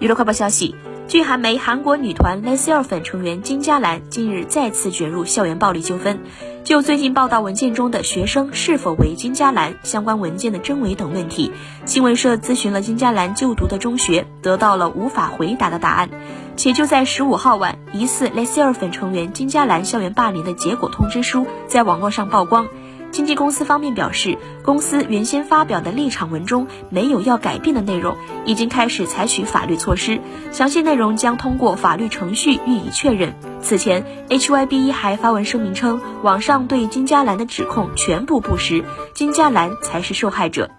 娱乐快报消息，据韩媒，韩国女团 l e s e r 粉成员金佳兰近日再次卷入校园暴力纠纷。就最近报道文件中的学生是否为金佳兰相关文件的真伪等问题，新闻社咨询了金佳兰就读的中学，得到了无法回答的答案。且就在十五号晚，疑似 l e s e r 粉成员金佳兰校园霸凌的结果通知书在网络上曝光。经纪公司方面表示，公司原先发表的立场文中没有要改变的内容，已经开始采取法律措施，详细内容将通过法律程序予以确认。此前，HYBE 还发文声明称，网上对金佳兰的指控全部不实，金佳兰才是受害者。